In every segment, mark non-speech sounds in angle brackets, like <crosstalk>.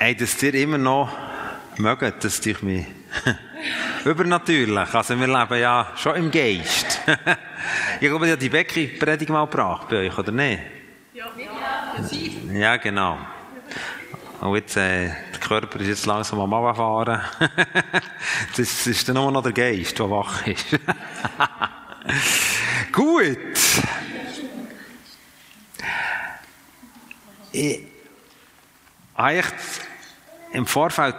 Hey, dass ihr immer noch mögt, das durch mich <laughs> übernatürlich. Also wir leben ja schon im Geist. <laughs> ich glaube, habe die Becky-Predigt mal gebracht bei euch, oder nicht? Ja, ja, ja genau. Und jetzt, äh, der Körper ist jetzt langsam am Abfahren. <laughs> das ist dann nur noch der Geist, der wach ist. Gut. Ich, eigentlich im Vorfeld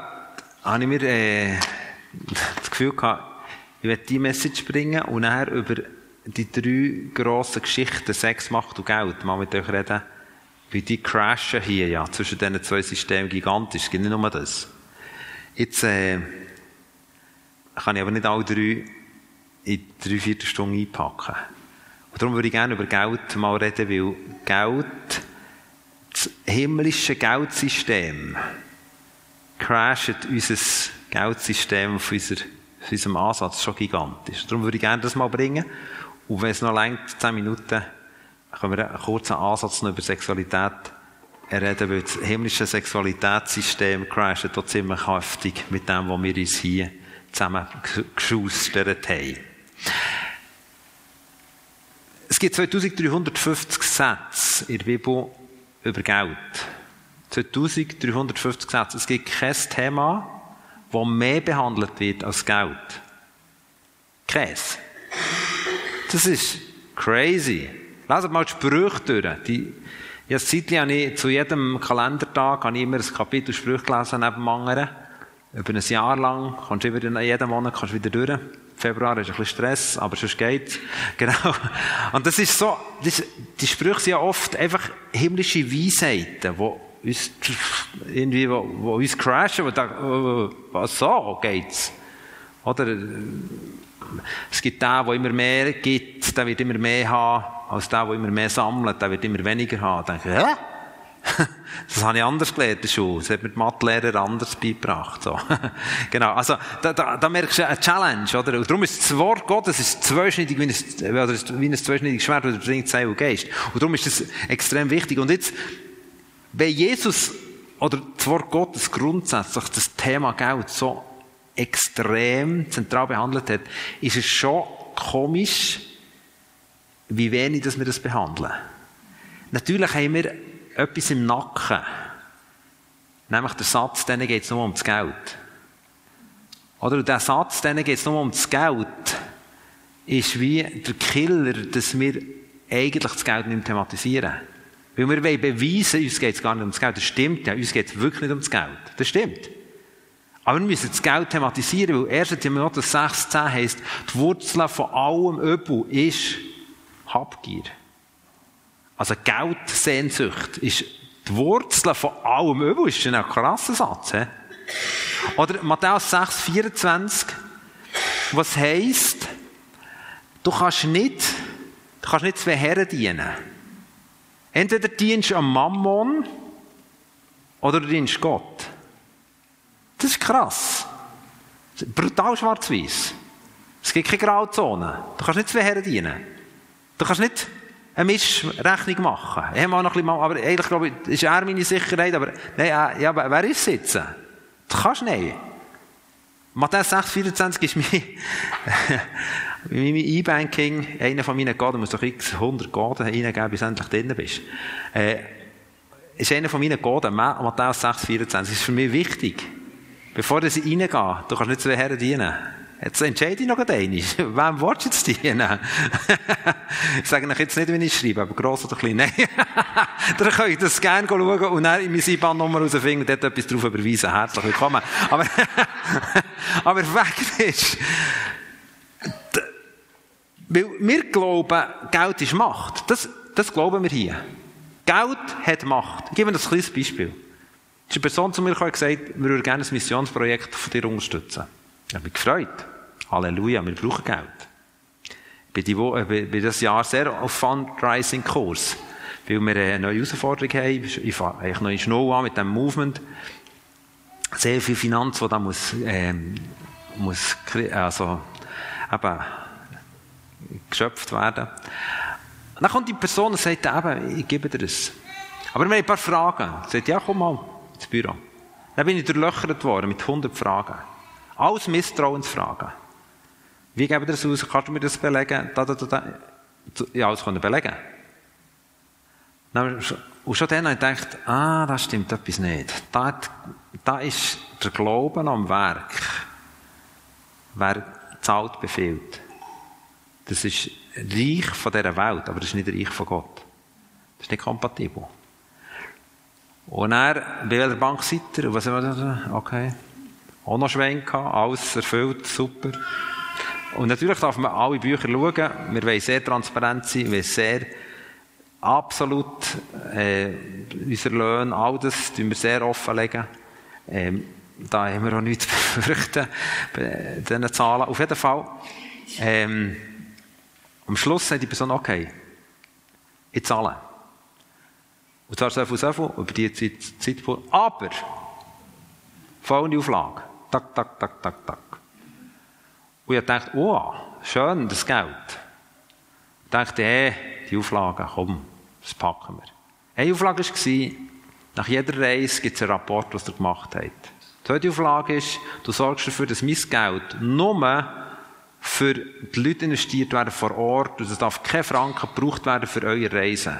habe ich mir äh, das Gefühl gehabt, ich werde die Message bringen und nachher über die drei grossen Geschichten, Sex, Macht und Geld, mal mit euch reden, wie die crashen hier ja, zwischen diesen zwei Systemen gigantisch. Es gibt nicht nur das. Jetzt äh, kann ich aber nicht alle drei in drei, vier Stunden einpacken. Und darum würde ich gerne über Geld mal reden, weil Geld, das himmlische Geldsystem, crasht unser Geldsystem auf, unser, auf unserem Ansatz schon gigantisch. Darum würde ich gerne das mal bringen. Und wenn es noch längt, zehn Minuten, können wir einen kurzen Ansatz noch über Sexualität reden, weil das himmlische Sexualitätssystem crasht hier ziemlich heftig mit dem, was wir uns hier zusammen geschustert haben. Es gibt 2350 Sätze in der Bibel über Geld. 2350 Sätze. Es gibt kein Thema, das mehr behandelt wird als Geld. Käse. Das ist crazy. Leset mal die Sprüche durch. Die, ja, Zeitlich habe ich zu jedem Kalendertag habe ich immer ein Kapitel Sprüche gelesen neben anderen. Über ein Jahr lang. Kommst du wieder, jeden Monat kannst du wieder durch. Februar ist ein bisschen Stress, aber sonst geht's. <laughs> Genau. Und das ist so, das, die Sprüche sind ja oft einfach himmlische Weisheiten, die uns, irgendwie, wo, uns crashen, wo denken, was so geht's? Oder, es gibt den, der immer mehr gibt, der wird immer mehr haben, als der, der immer mehr sammelt, der wird immer weniger haben. Da denke ich, hä? <laughs> Das habe ich anders gelernt in der Schule. Das hat mir die Mathelehrer anders beigebracht. So. <laughs> genau. Also, da, da, da merkst du eine Challenge, oder? Und darum ist das Wort Gottes ist zweischneidig wie ein, oder wie ein zweischneidiges Schwert, das bringt Seele und Geist. Und darum ist das extrem wichtig. Und jetzt, wenn Jesus oder das Wort Gottes grundsätzlich das Thema Geld so extrem zentral behandelt hat, ist es schon komisch, wie wenig dass wir das behandeln. Natürlich haben wir etwas im Nacken. Nämlich der Satz, denen geht es nur um das Geld. Oder der Satz, denen geht es nur um das Geld, ist wie der Killer, dass wir eigentlich das Geld nicht thematisieren. Weil wir wollen beweisen, uns geht es gar nicht um das Geld. Das stimmt ja, uns geht es wirklich nicht um das Geld. Das stimmt. Aber wir müssen das Geld thematisieren, weil 1. Timotheus 6,10 heisst, die Wurzel von allem Übel ist Habgier. Also Geldsehnsucht ist die Wurzel von allem Übel. Das ist ein krasser Satz. He? Oder Matthäus 6, 24, was heisst, du kannst nicht, du kannst nicht zwei Herren dienen. Entweder dienst du am Mammon oder du dienst Gott. Das ist krass. Brutal schwarz-weiß. Es gibt keine Grauzone. Du kannst nicht zwei Herren dienen. Du kannst nicht eine Mischrechnung machen. Ich habe noch ein bisschen, aber eigentlich glaube ich, ist er meine Sicherheit, aber nein, äh, ja, wer ist sitzen? Du kannst nicht. Matthäus 6, 24 ist <laughs> mein, mein E-Banking, einer von meinen Gaden, muss doch x 100 Gaden reingeben, bis du endlich drin bist. Äh, ist einer von meinen Gaden, Matthäus 6, 24, ist für mich wichtig. Bevor ich reingehe, du kannst nicht zwei Herren dienen. Jetzt entscheide ich noch einmal. <laughs> Wem willst du jetzt dienen? <laughs> ich sage euch jetzt nicht, wie ich schreibe, aber gross oder klein. <laughs> Nein. dann könnt ihr das gerne schauen und dann in meine IBAN-Nummer rausfinden und dort etwas drauf überweisen. Herzlich willkommen. Aber, aber Fakt ist, weil wir glauben, Geld ist Macht. Das, das glauben wir hier. Geld hat Macht. Ich gebe ein kleines Beispiel. Es ist eine Person zu mir gekommen gesagt, wir würden gerne ein Missionsprojekt von dir unterstützen. Ich habe mich gefreut. Halleluja, wir brauchen Geld. Ich bin, die, bin dieses Jahr sehr auf Fundraising-Kurs, weil wir eine neue Herausforderung haben. Ich fange eigentlich noch in Schnau an mit dem Movement. Sehr viel Finanz, die da muss, ähm, muss also, eben, geschöpft werden. Dann kommt die Person und sagt eben, ich gebe dir das. Aber wir haben ein paar Fragen. Sie sagt, ja, komm mal ins Büro. Dann bin ich durchlöchert worden mit 100 Fragen. Alles Misstrauensfragen. Wie geben wir das aus? Kannst du mir das belegen? Da, da, da, da. Ja, alles können belegen. Und schon dann habe ich gedacht, ah, das stimmt etwas nicht. Da, da ist der Glauben am Werk. Wer zahlt, befiehlt. Das ist Reich von dieser Welt, aber das ist nicht Reich von Gott. Das ist nicht kompatibel. Und er, bei welcher Bank seid ihr? Was Okay. Auch noch Schwenk alles erfüllt, super. Und natürlich darf man alle Bücher schauen. Wir wollen sehr transparent sein, wir wollen sehr absolut äh, unser Löhne, all das tun wir sehr offenlegen. Ähm, da haben wir auch nichts zu befürchten bei diesen Zahlen. Auf jeden Fall, ähm, am Schluss sagt die Person, okay, ich zahle. Und zwar so viel, so viel, über die Zeit, Zeit aber, folgende Auflage. Tak, tak, tak, tak, tak. Und ich dachte, oh, schön, das Geld. Ich dachte, hey, die Auflagen, komm, das packen wir. Eine Auflage war, nach jeder Reise gibt es einen Rapport, was er gemacht hat. Die zweite Auflage ist, du sorgst dafür, dass mein Geld nur für die Leute investiert werden vor Ort und es darf kein Franken gebraucht werden für eure Reisen.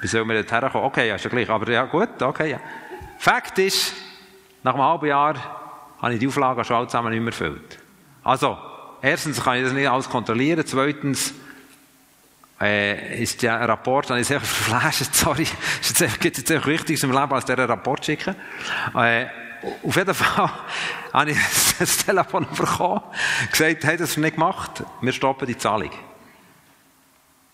Wie soll man dort herkommen? Okay, ja, ist ja gleich. Aber ja, gut, okay, ja. Fakt ist, nach einem halben Jahr habe ich die Auflagen schon alle zusammen nicht mehr erfüllt. Also, erstens kann ich das nicht alles kontrollieren. Zweitens, äh, ist der Rapport, habe ich sehr <laughs> verflasht, sorry, jetzt, gibt jetzt einfach Wichtiges im Leben als dieser Rapport schicken. Äh, auf jeden Fall <laughs> habe ich <laughs> das Telefon bekommen, gesagt, hey, das nicht gemacht, wir stoppen die Zahlung.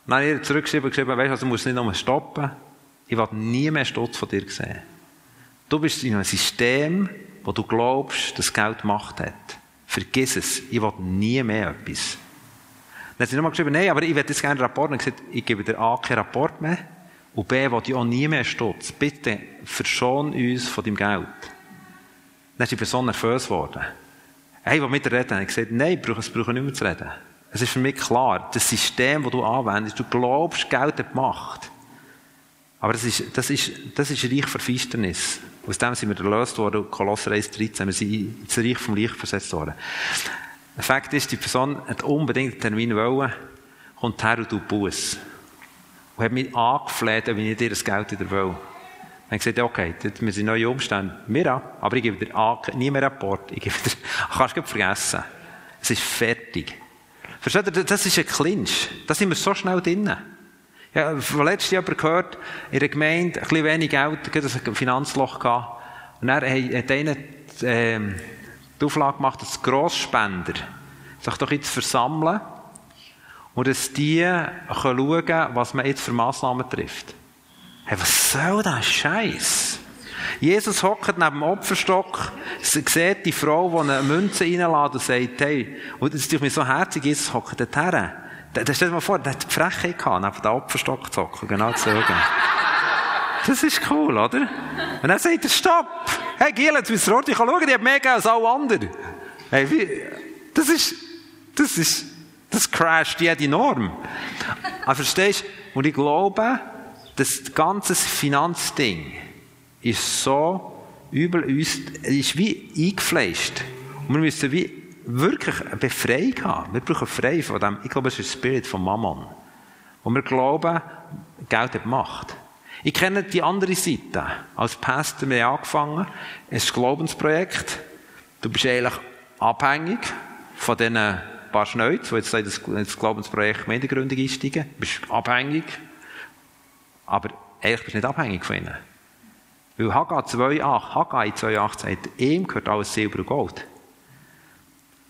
Dann habe ich zurückgeschrieben, geschrieben, weißt du, also, du musst nicht nochmal stoppen, ich will nie mehr Stutz von dir sehen. Du bist in einem System, wo du glaubst, dass Geld Macht hat. Vergiss es, ich will nie mehr etwas. Dann hat sie nochmal geschrieben, nein, aber ich will jetzt gerne einen Rapport. Und ich gesagt, ich gebe dir A keinen Rapport mehr und B will ich auch nie mehr Stutz. Bitte verschon uns von deinem Geld. Dann ist die Person nervös geworden. Hey, will mit dir reden. Ich gesagt, nein, ich brauche nicht mehr zu reden. Es ist für mich klar, das System, das du anwendest, du glaubst, Geld hat Macht. Aber das ist, das ist, das ist Reich für Finsternis. Aus dem sind wir erlöst worden, Kolosser 1,13. Wir sind ins Reich vom Licht versetzt worden. Der Fakt ist, die Person hat unbedingt einen Termin wollen, kommt her und tut Buß. Und hat mich angefleht, ob ich dir das Geld wieder will. Dann gesagt, okay, wir sind neue Umstände. Mir auch, aber ich gebe dir nie mehr Rapport. Ich gebe dir, <laughs> kannst du vergessen. Es ist fertig. Versteht ihr, das ist ein Clinch. Da sind wir so schnell drin. Ja, letztes Jahr gehört, in einer Gemeinde, ein bisschen wenig Geld, ein Finanzloch gehabt. Und dann hat einer, ähm, die Auflage gemacht, dass Grossspender sich doch jetzt versammeln und dass die schauen können, was man jetzt für Massnahmen trifft. Hey, was soll das Scheiß? Jesus hockt neben dem Opferstock, sieht die Frau, die eine Münze reinlässt und sagt, hey, und das ist mir so herzig, Jesus hockt dort her. Stell dir mal vor, der hat die Frechheit gehabt, neben dem Opferstock zu hocken, genau zu sagen. Das ist cool, oder? Und dann sagt er, stopp! Hey, Giel, jetzt müsst ihr ordentlich schauen, die hat mehr gegeben als alle anderen. Hey, wie, das ist, das ist, das crasht jede Norm. Aber verstehst du? Und ich glaube, das ganze Finanzding ist so übel uns, ist wie eingefleischt. Und wir müssen wie wirklich eine Befreiung haben. Wir brauchen frei von dem, ich glaube, es ist der Spirit von Mammon. Und wir glauben, Geld hat Macht. Ich kenne die andere Seite. Als Pastor haben wir angefangen. Ein Glaubensprojekt. Du bist eigentlich abhängig von diesen paar Schneuz, die jetzt in das Glaubensprojekt Mediengründung einsteigen. Du bist abhängig. Aber eigentlich bist du nicht abhängig von ihnen. Weil Haggai 2,8, Haggai 2,8 sagt, ihm gehört alles Silber und Gold.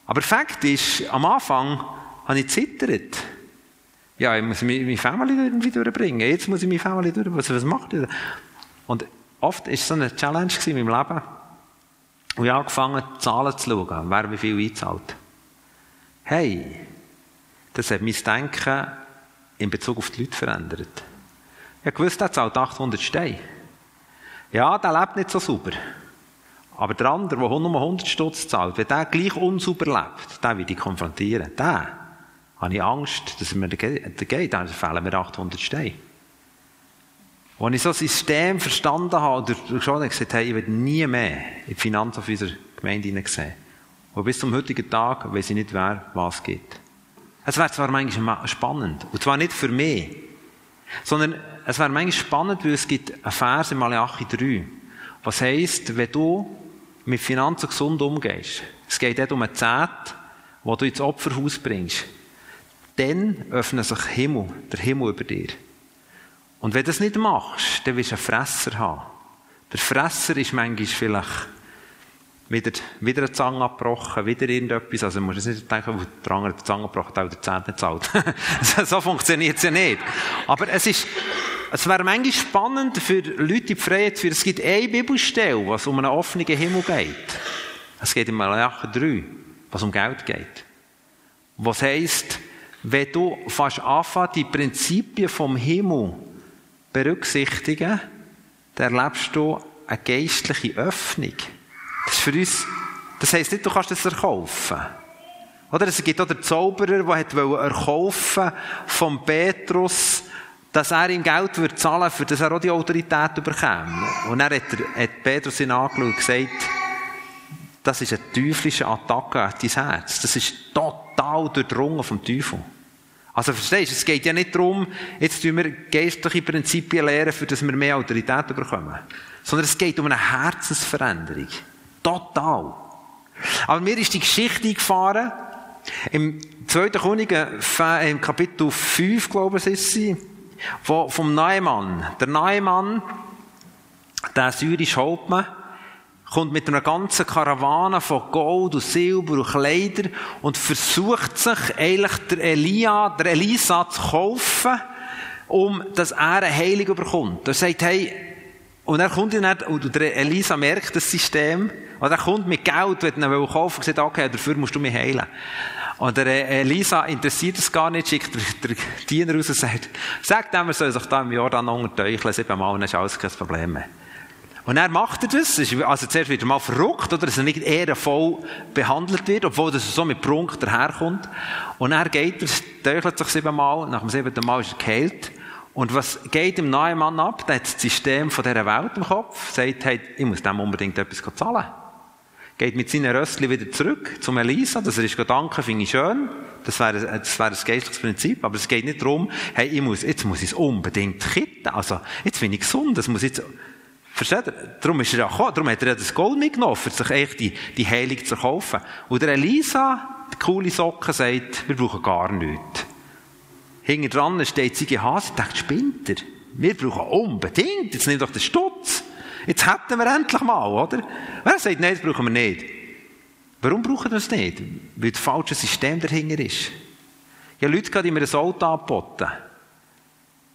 Aber Fakt ist, am Anfang habe ich zittert. Ja, ich muss meine Family irgendwie durchbringen. Jetzt muss ich meine Family durchbringen. Was, was macht ihr? Und oft war es so eine Challenge in meinem Leben. Und ich habe angefangen, Zahlen zu schauen, wer wie viel einzahlt. Hey, das hat mein Denken in Bezug auf die Leute verändert. Ich wusste, er zahlt 800 Steine. Ja, der lebt nicht so sauber. Aber der andere, der nur 100 Stutz zahlt, wenn der gleich unsauber lebt, den will ich konfrontieren. Den habe ich Angst, dass er mir geht, dann fehlen mir 800 Steine. Als ich so ein System verstanden habe, oder schon gesagt habe, ich werde nie mehr in die Finanzen unserer Gemeinde hineinsehen. Und bis zum heutigen Tag weiß ich nicht, wer was geht. Es wäre zwar manchmal spannend, und zwar nicht für mich, sondern es wäre manchmal spannend, weil es gibt einen Vers in Malachi 3, was heisst, wenn du mit Finanzen gesund umgehst, es geht dort um eine Zeit, wo du ins Opferhaus bringst, dann öffnet sich Himmel, der Himmel über dir. Und wenn du das nicht machst, dann wirst du einen Fresser haben. Der Fresser ist manchmal vielleicht wieder, wieder eine Zange abgebrochen, wieder irgendetwas. Also, man muss nicht denken, wo der andere die Zange abgebrochen hat, der Zehnt nicht zahlt. <laughs> so funktioniert es ja nicht. Aber es ist, es wäre manchmal spannend für Leute in die Freiheit, für, es gibt eine Bibelstelle, was um einen offenen Himmel geht. Es geht in Malachi 3, was um Geld geht. Was heisst, wenn du fast anfängst, die Prinzipien vom Himmel berücksichtigen, dann erlebst du eine geistliche Öffnung. Das ist für uns, das heisst nicht, du kannst das erkaufen. Oder es gibt auch den Zauberer, der erkaufen vom Petrus, dass er ihm Geld würde zahlen, für das er auch die Autorität bekäme. Und dann hat, er, hat Petrus ihn angeschaut und gesagt, das ist eine teuflische Attacke an dein Herz. Das ist total durchdrungen vom Teufel. Also verstehst du, es geht ja nicht darum, jetzt tun wir geistliche Prinzipien lehren, für dass wir mehr Autorität bekommen. Sondern es geht um eine Herzensveränderung. Total. Aber mir ist die Geschichte eingefahren, im 2. Könige, im Kapitel 5, glaube ich, ist sie, vom Neumann. Der Neumann, der syrische Hauptmann, kommt mit einer ganzen Karawane von Gold und Silber und Kleider und versucht sich eigentlich der Elia, der Elisa zu kaufen, um dass er eine Heilung bekommt. Er sagt, hey, und er kommt nicht, und der Elisa merkt das System, und er kommt mit Geld, wenn er kaufen und sagt, okay, dafür musst du mich heilen. Und der Elisa interessiert es gar nicht, schickt der, Diener raus und sagt, sag dem, er soll sich da im Jordan unterteucheln, siebenmal, dann ist alles kein Problem mehr. Und er macht er das. Also zuerst wird er mal verrückt, oder? Dass er nicht ehrenvoll behandelt wird, obwohl das so mit Prunk daherkommt. Und er geht er, teuchelt sich siebenmal, nach dem siebten Mal ist er geheilt. Und was geht dem neuen Mann ab? Der hat das System von dieser Welt im Kopf, sagt, hey, ich muss dem unbedingt etwas zahlen. Geht mit seinen Rössli wieder zurück zum Elisa, dass er ist danken, finde ich schön. Das wäre, das wäre ein geistliches Prinzip. Aber es geht nicht darum, hey, ich muss, jetzt muss ich es unbedingt kitten. Also, jetzt bin ich gesund, das muss jetzt, Versteht ihr? Darum ist er ja gekommen. Darum hat er ja das Gold mitgenommen, um sich echt die, die Heilung zu kaufen. Und der Elisa, die coole Socke, sagt, wir brauchen gar nichts. Hinten dran steht sie Hase denkt, spinnt er? Wir brauchen unbedingt. Jetzt nimm doch den Stutz. Jetzt hätten wir endlich mal, oder? Wer sagt, nein, das brauchen wir nicht? Warum brauchen wir das nicht? Weil das falsche System dahinter ist. Ja, Leute, die mir ein Auto angeboten.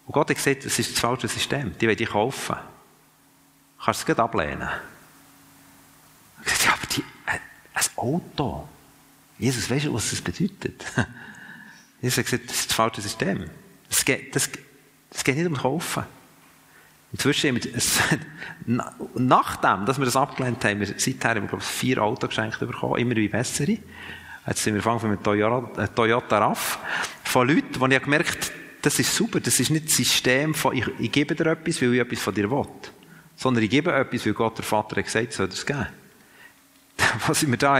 Und Gott hat gesagt, das ist das falsche System. Die wollen ich kaufen kannst du es ablehnen. Ich sagte, ja, aber die, äh, ein Auto. Jesus, weißt du, was das bedeutet? <laughs> Jesus hat gesagt, das ist das falsche System. Das geht, geht nicht um Kaufen. Inzwischen, es, nachdem, dass wir das abgelehnt haben, wir, seither haben wir, glaube ich, vier Autos geschenkt bekommen, immer wie bessere. Jetzt sind wir angefangen mit Toyota, äh, Toyota RAV. Von Leuten, die ich gemerkt das ist super, das ist nicht das System von, ich, ich gebe dir etwas, weil ich etwas von dir will sondern ich gebe etwas, weil Gott der Vater hat gesagt, soll es geben. <laughs> Was ich mir da,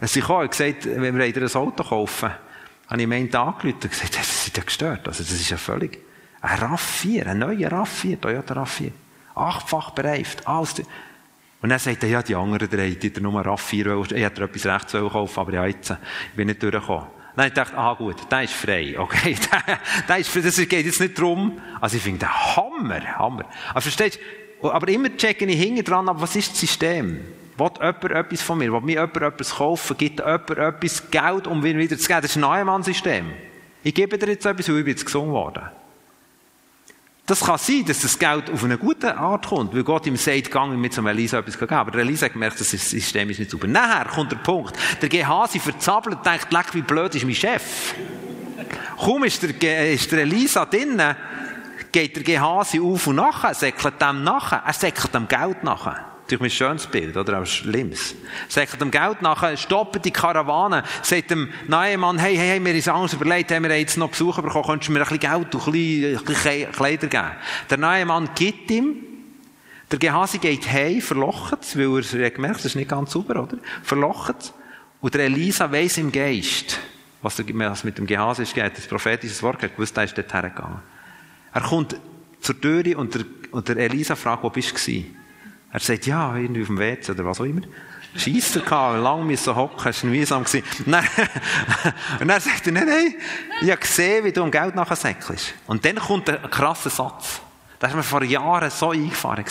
als ich kam, und gesagt, wenn wir ein Auto kaufen, habe ich mir einen angerufen und gesagt, das ist ja gestört. Also, das ist ja völlig, ein RAV4, ein neuer RAV4, Toyota RAV4. Achtfach bereift, alles. Und dann sagt er, ja, die anderen drei, die nur RAV4, ich hätte etwas rechts kaufen aber ja, jetzt, ich bin nicht durchgekommen. Dann ich dachte, ah gut, der ist frei, okay, <laughs> der, der ist frei, das geht jetzt nicht darum. Also ich finde, der Hammer, Hammer. Also verstehst du, aber immer checke ich hinten dran, aber was ist das System? Will jemand etwas von mir? Will mir jemand etwas kaufen? Gibt jemand etwas Geld, um mir wieder zu geben? Das ist ein Neumann-System. Ich gebe dir jetzt etwas, weil ich bin jetzt gesungen worden. Das kann sein, dass das Geld auf eine gute Art kommt, weil Gott ihm sagt, gang mit zum Elisa etwas geben. Aber Elisa hat gemerkt, das System ist nicht super. Nachher kommt der Punkt, der Gehasi verzappelt und denkt, leck, wie blöd ist mein Chef. Kaum ist der, ist der Elisa drinnen, geht der Gehasi auf und nachher, er säckelt dem nachher, er säckelt dem Geld nachher. Natürlich ein schönes Bild, oder? Aber schlimmes. Sagt dem Geld nachher, stoppen die Karawane. Sagt dem neuen Mann, hey, hey, hey, mir ist Angst überlegt, haben wir jetzt noch Besuch bekommen, könntest du mir ein bisschen Geld und ein bisschen, Kleider geben? Der neue Mann gibt ihm. Der Gehasi geht heim, verlocht weil er, er gemerkt, das ist nicht ganz sauber, oder? Verlocht. Und der Elisa weiss im Geist, was, mit dem Gehasi ist, geht, das prophetische Wort, er gewusst, er ist dort hergegangen. Er kommt zur Tür und der, und der Elisa fragt, wo bist du? Er sagt, ja, irgendwie auf dem WC oder was auch immer. Scheisser gehabt, lang müssen hocken, es war mühsam. Gewesen. <laughs> Und dann, sagt er, nein, nein, ich habe gesehen, wie du um Geld nachher säckelst. Und dann kommt ein krasser Satz. Das ist mir vor Jahren so eingefahren.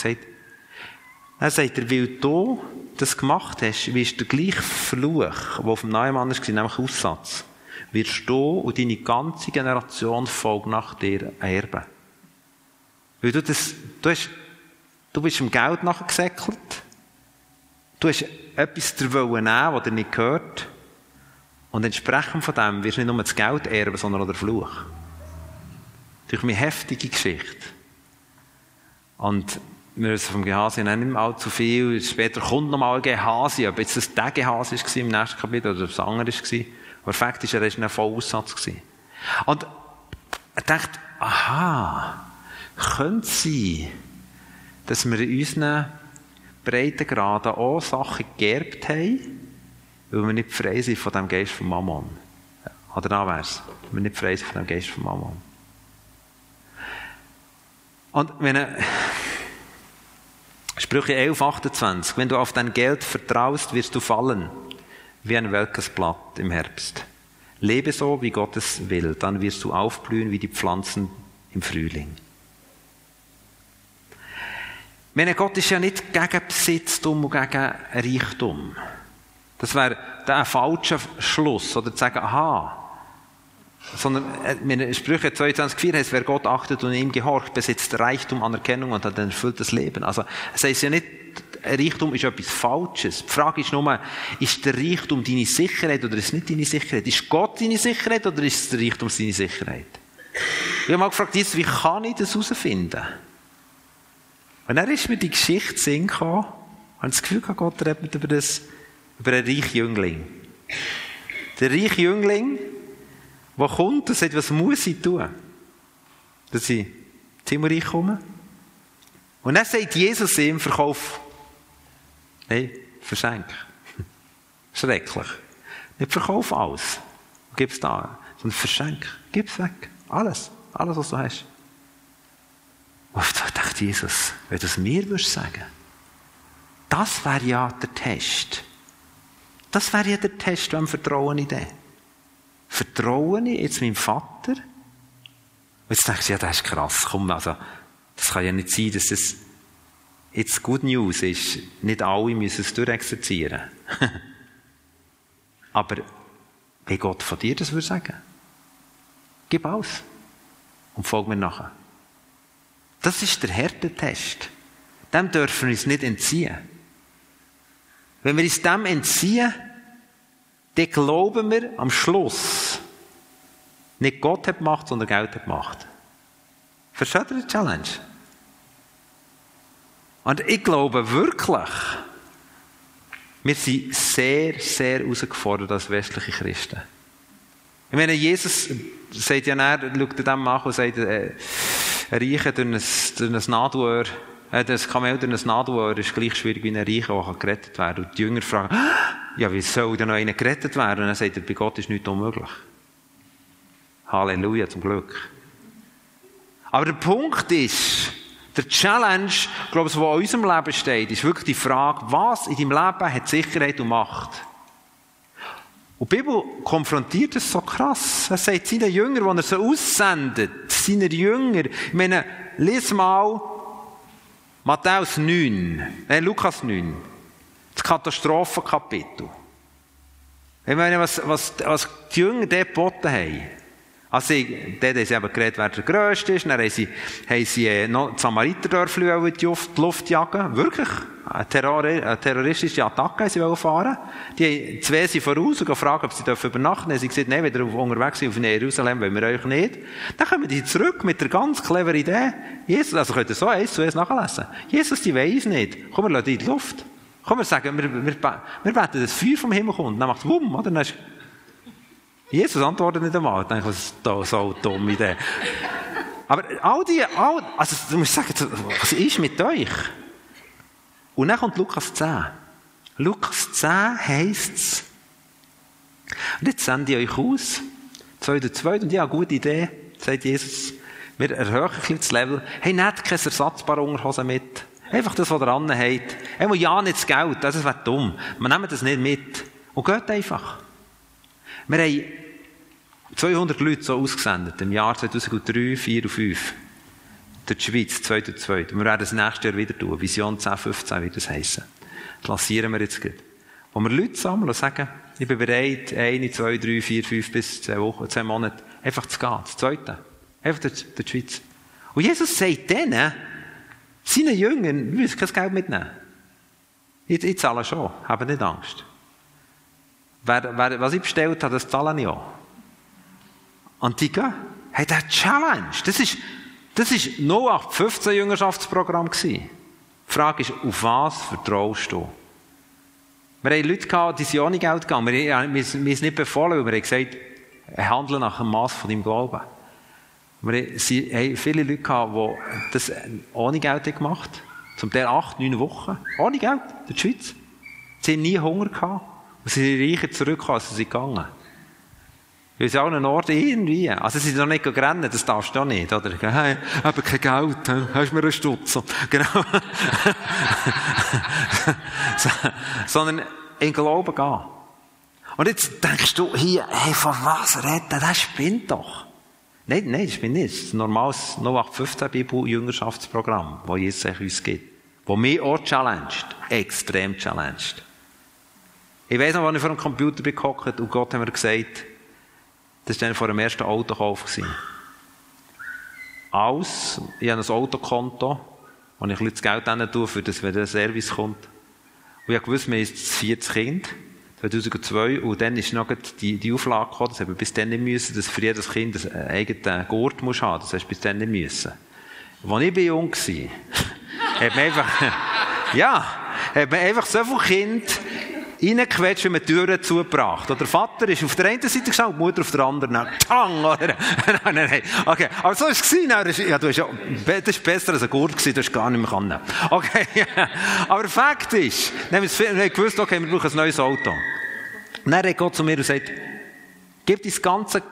Er sagt er, weil du das gemacht hast, wirst du gleich Fluch, der auf dem Mann war, nämlich Aussatz, wirst du und deine ganze Generation folgt nach dir erben. Weil du das, du hast, du bist im Geld nachgesäckelt. Du hast etwas dir nehmen was dir nicht gehört. Und entsprechend von dem wirst du nicht nur das Geld erben, sondern auch der Fluch. Durch eine heftige Geschichte. Und wir wissen vom Gehasi nicht mehr allzu viel. Später kommt noch mal ein Gehasi. Ob jetzt das der Gehasi war im nächsten Kapitel oder das andere war. Aber Fakt ist, er war ein Vollaussatz. Und er dachte, aha, könnte sein, dass wir in unseren Breitengraden auch Sachen geerbt haben, weil wir nicht frei sind von dem Geist von Mammon. Oder da wäre es. Wir nicht frei sind von dem Geist von Mammon. Und wenn er, Sprüche 11, 28, wenn du auf dein Geld vertraust, wirst du fallen, wie ein welkes Blatt im Herbst. Lebe so, wie Gott es will, dann wirst du aufblühen wie die Pflanzen im Frühling. Meine Gott ist ja nicht gegen Besitztum und gegen Reichtum. Das wäre ein falscher Schluss. Oder zu sagen, aha. Sondern, meine Sprüche 22,4 heißt, wer Gott achtet und ihm gehorcht, besitzt Reichtum, Anerkennung und hat ein erfülltes Leben. Also, es heißt ja nicht, Reichtum ist etwas Falsches. Die Frage ist nur, ist der Reichtum deine Sicherheit oder ist es nicht deine Sicherheit? Ist Gott deine Sicherheit oder ist der Reichtum deine Sicherheit? Ich habe mal gefragt, wie kann ich das herausfinden? Und dann ist mir die Geschichte Sinn gekommen, und das Gefühl gehabt, Gott redet über das, über einen reichen Jüngling. Der reiche Jüngling, der kommt und sagt, was muss ich tun? Dass ich Zimmerreich komme. Und dann sagt Jesus ihm, verkauf. Nein, verschenk. <laughs> Schrecklich. Nicht verkauf alles. Gib es da. Sondern verschenk. Gib es weg. Alles. Alles, was du hast. Und da dachte Jesus, wenn du es mir würdest sagen, das wäre ja der Test. Das wäre ja der Test, wenn vertraue ich den. Vertraue ich jetzt meinem Vater? Und jetzt denkst du, ja, das ist krass. Komm, also, das kann ja nicht sein, dass das jetzt Good News ist. Nicht alle müssen es durchexerzieren. <laughs> Aber wie Gott von dir das würde sagen, gib aus und folg mir nachher. Das ist der Härtetest. Dem dürfen wir uns nicht entziehen. Wenn wir uns dem entziehen, dann glauben wir am Schluss, nicht Gott hat gemacht, sondern Geld hat gemacht. Versteht ihr die Challenge? Und ich glaube wirklich, wir sind sehr, sehr herausgefordert als westliche Christen. Ich meine, Jesus sagt ja näher, schaut dem an und sagt, äh, ein Reicher durch ein, durch ein Nadelöhr, äh, das Kamel durch ein Nadelöhr ist gleich schwierig wie ein Reicher, der gerettet werden kann. Und die Jünger fragen, ja, wie soll denn noch einer gerettet werden? Und dann sagt er, bei Gott ist nichts unmöglich. Halleluja, zum Glück. Aber der Punkt ist, der Challenge, glaube ich, was in unserem Leben steht, ist wirklich die Frage, was in deinem Leben hat Sicherheit und Macht? Und die Bibel konfrontiert es so krass. Er sagt seinen Jüngern, die er so aussendet, seine Jünger, ich meine, lies mal Matthäus 9, äh, Lukas 9, das Katastrophenkapitel. Ich meine, was, was, was die Jünger dort geboten haben. Also, dort haben sie eben geredet, wer der Grösste ist. Dann haben sie, haben sie äh, noch die Samariterdörfli in die Luft jagen. Wirklich. Eine, Terror eine terroristische Attacke sie fahren. Die zwei sind voraus und fragen, ob sie dürfen übernachten dürfen. Sie haben gesagt, nein, wenn ihr unterwegs sind auf Jerusalem, wollen wir euch nicht. Dann kommen die zurück mit der ganz cleveren Idee. Jesus, also könnt ihr so eins zu eins nachlesen. Jesus, die weiss nicht. Komm, wir lassen die in die Luft. Komm, wir sagen, wir, wir, wir beten, dass Feuer vom Himmel kommt. Dann macht es Wumm, oder? Dann ist, Jesus antwortet nicht einmal. Ich denke, das ist so eine dumme Idee. Aber all die, all, also du musst sagen, was ist mit euch? Und dann kommt Lukas 10. Lukas 10 heisst es, und jetzt sende ich euch aus, zwei oder zwei, und ja, gute Idee, sagt Jesus, wir erhöhen ein bisschen das Level. Hey, nehmt keine ersatzbare Unterhose mit. Einfach das, was ihr dran habt. Hey, ja nicht das Geld, das wäre dumm. Wir nehmen das nicht mit. Und geht einfach. Wir haben 200 Leute so ausgesendet, im Jahr 2003, 2004 und 2005. Durch die Schweiz, 2002. Und wir werden das nächste Jahr wieder tun. Vision 1015 wird das heissen. Das lancieren wir jetzt gerade. Wo wir Leute sammeln und sagen, ich bin bereit, eine, zwei, drei, vier, fünf bis zehn Wochen, zehn Monate, einfach zu gehen. Das Zweite. Einfach durch, die Schweiz. Und Jesus sagt denen, seinen Jüngern, wir müssen kein Geld mitnehmen. Ich, ich zahle schon, habe nicht Angst. Wer, wer, was ich bestellt habe, das zahle ich auch. Und die gehen. Hey, der Challenge, das ist, das ist noch 815 Jüngerschaftsprogramm. Die Frage ist, auf was vertraust du? Wir haben Leute gehabt, die sind ohne Geld gegangen. Wir, haben es nicht befohlen, weil wir haben gesagt, handle nach dem Maß von deinem Glauben. Wir haben viele Leute gehabt, die das ohne Geld gemacht haben. Zum Teil acht, neun Wochen. Ohne Geld, in der Schweiz. Sie haben nie Hunger gehabt. Und sie sind reicher zurückgekommen, als sie sind gegangen. Weil sie allen Orten irgendwie. Also, sie sind noch nicht gerannt, das darfst du auch nicht, oder? Hey, habe kein Geld, hast du mir einen Stutz? <laughs> Genau. Sondern in Glauben gehen. Und jetzt denkst du hier, hey, von was redet er? Das spinnt doch. Nein, nein, das spinnt nicht. Das ist ein normales 0815 Bibel-Jüngerschaftsprogramm, das Jesus uns gibt. Das mich auch challenged. Extrem challenged. Ich weiss noch, als ich vor dem Computer bin und Gott hat mir gesagt, das war vor dem ersten Autokauf. Alles, ich habe ein Autokonto, wo ich ein bisschen das Geld hin tue, für das, wenn der Service kommt. Und ich wusste, wir haben das vierte Kind, 2002, und dann ist noch die, die Auflage gekommen, das wir bis dann nicht müssen, dass für jedes Kind einen eigenen Gurt muss haben, das du bis dann nicht müssen. Als ich jung war, <laughs> hat man einfach, <laughs> ja, hat man einfach so viele Kinder reingequetscht, wie man die Türen zugebracht. Oder der Vater ist auf der einen Seite gestanden, die Mutter auf der anderen. Tang, oder? <laughs> nein, nein, nein. Okay. Aber so war es. Ja, du hast ja, das war besser als ein Gurt gewesen, du hast gar nicht mehr können. Okay. <laughs> Aber Fakt ist, wir haben gewusst, okay, wir brauchen ein neues Auto. Dann hat Gott zu mir und sagt, gib das ganze,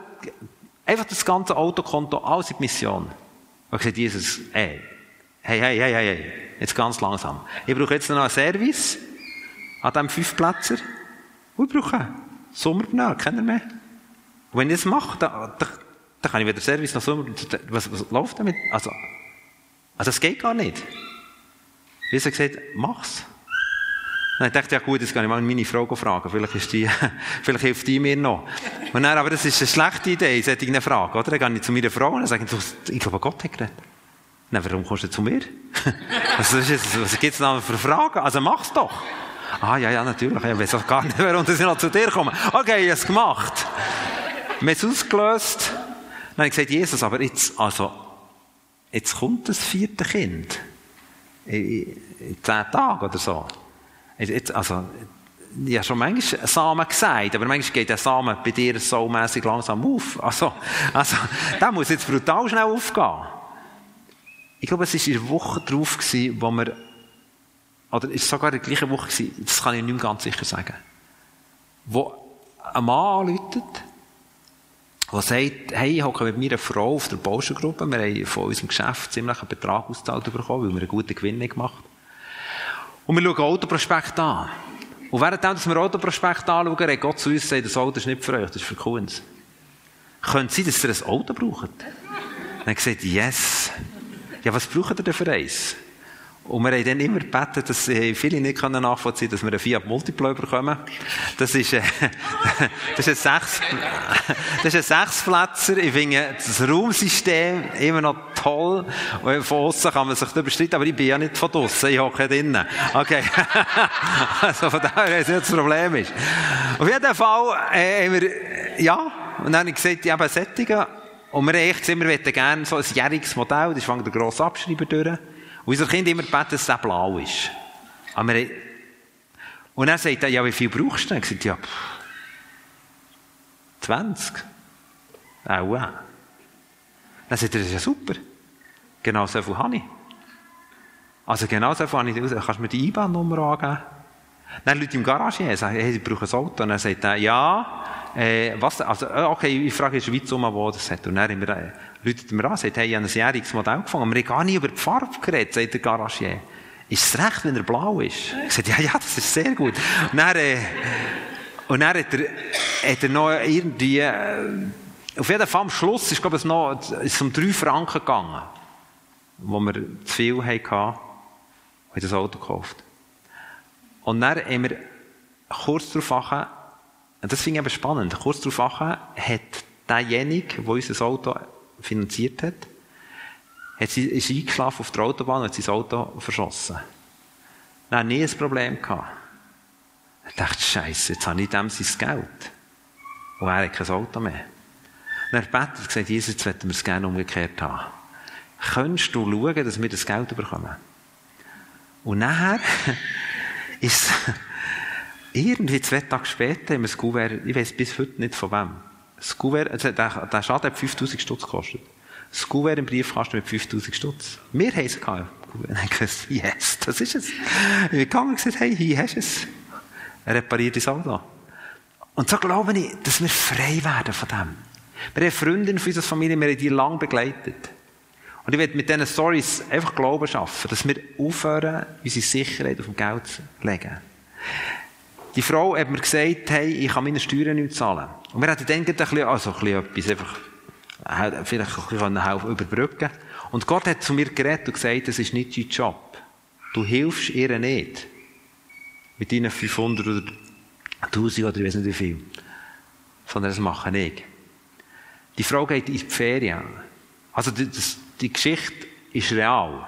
einfach das ganze Autokonto alles in die Mission. Und ich gesagt, Jesus, ey, hey, hey, hey, hey, hey, jetzt ganz langsam. Ich brauche jetzt noch einen Service an diesem Fünfplätzer. Und ich brauche Sommerpneu, kennt ihr mehr? Und wenn ich das mache, dann, dann, dann kann ich wieder Service nach Sommer, was, was läuft damit? Also, also es geht gar nicht. Jesus hat gesagt, mach's. Dann dachte ich, ja gut, jetzt kann ich mal meine Frau fragen. Vielleicht, ist die, <laughs> vielleicht hilft die mir noch. Und dann, aber das ist eine schlechte Idee, solche eine Frage, oder? Dann gehe ich zu meiner Frau und sage, ich glaube, Gott hat geredet. Dann, warum kommst du zu mir? <laughs> was, was gibt es noch für Fragen? Also mach's doch. Ah, ja, ja, natürlich. Ich weiß auch gar nicht, warum sie noch zu dir kommen. Okay, ich habe es gemacht. Wir haben es ausgelöst. Dann habe ich gesagt, Jesus, aber jetzt, also, jetzt kommt das vierte Kind. In, zehn Tagen oder so. Jetzt, also, ich habe schon manchmal Samen gesagt, aber manchmal geht der Samen bei dir so mäßig langsam auf. Also, also, der muss jetzt brutal schnell aufgehen. Ich glaube, es war in der Woche drauf, wo wir oder ist sogar in der gleichen Woche gewesen, das kann ich nicht mehr ganz sicher sagen, wo ein Mann anruft, der sagt, hey, ich hocke mit meiner Frau auf der Bauschengruppe, wir haben von unserem Geschäft ziemlich einen Betrag ausgezahlt bekommen, weil wir einen guten Gewinn gemacht haben. Und wir schauen Autoprospekt an. Und während wir Autoprospekt anschauen, hat Gott zu uns gesagt, das Auto ist nicht für euch, das ist für Kunst. Könnte sein, dass ihr ein Auto braucht? Dann hat gesagt, yes. Ja, was braucht ihr denn für eins? Und wir haben dann immer gebeten, dass viele nicht nachvollziehen können, dass wir einen Fiat Multiplo bekommen. Das ist, äh, <laughs> das ist ein Sechs, <laughs> das ist ein Sechsplätzer. Ich finde das Raumsystem immer noch toll. Und von außen kann man sich darüber streiten, aber ich bin ja nicht von draussen, ich hocke drinnen. Okay. <laughs> also von daher ist das Problem ist. Auf jeden Fall, äh, haben wir, ja, und dann habe ich gesagt, aber Sättigen. Und wir haben echt gesagt, wir möchten gerne so ein jähriges Modell, das fängt der grosse Abschreiber durch. Unser Kind immer beten, dass es blau ist. Aber und er sagt, ja, wie viel brauchst du? Ich gesagt, ja, 20. Auch, ja. Dann sagt er, das ist ja super. Genau so viel habe ich. Also genau so viel habe ich raus. Kannst du mir die IBAN-Nummer angeben? Dann Leute im Garage und sagen, hey, ich brauche ein Auto. Und er sagt ja, äh, was, also, äh, okay, ich frage in der Schweiz um, wo das hat. Und dann haben wir, Leute mir an, sagt, hey, ich habe ein jähriges Modell gefangen. Wir haben gar nicht über die Farbe geredet, sagt der Garagier. Ist es recht, wenn er blau ist? Ich sagte, ja, ja, das ist sehr gut. Und dann, äh, und dann hat er, hat er noch irgendwie, äh, auf jeden Fall am Schluss ist, glaube ich, noch, ist um drei Franken gegangen, wo wir zu viel hatten, und das Auto gekauft. Und dann haben wir kurz darauf an, und das finde ich eben spannend, kurz darauf an, hat derjenige, der unser Auto finanziert hat, hat sie, ist eingeschlafen auf der Autobahn und hat sein Auto verschossen. Er hat nie ein Problem gehabt. Er dachte, Scheiße, jetzt habe ich dem sein Geld. Und er hat kein Auto mehr. Und er betet und gesagt, Jesus, jetzt möchten wir es gerne umgekehrt haben. Könntest du schauen, dass wir das Geld bekommen? Und nachher <laughs> ist irgendwie zwei Tage später haben wir das Kuvert, ich weiß bis heute nicht von wem, das Kuvert, also der, der Schaden hat 5000 Stutz gekostet. Das Kuvert im Briefkasten mit 5000 Stutz. Wir haben es gehabt. Und dann gesagt, das ist es. Ich bin gegangen und gesagt, hey, hier hast du es. Er repariert das Auto. Und so glaube ich, dass wir frei werden von dem. Wir haben Freundinnen von unserer Familie, wir haben die lange begleitet. Und ich werde mit diesen Stories einfach Glauben schaffen, dass wir aufhören, unsere Sicherheit auf dem Geld zu legen. Die Frau hat mir gesagt, hey, ich kann meine Steuern nicht zahlen. Und wir hatten dann ein bisschen, also ein bisschen etwas, einfach, äh, vielleicht ein bisschen helfen, überbrücken. Und Gott hat zu mir geredet und gesagt, das ist nicht dein Job. Du hilfst ihr nicht. Mit deinen 500 oder 1000 oder ich weiß nicht wie viel. Sondern das mache ich. Die Frau geht in die Ferien. Also, das, die Geschichte ist real.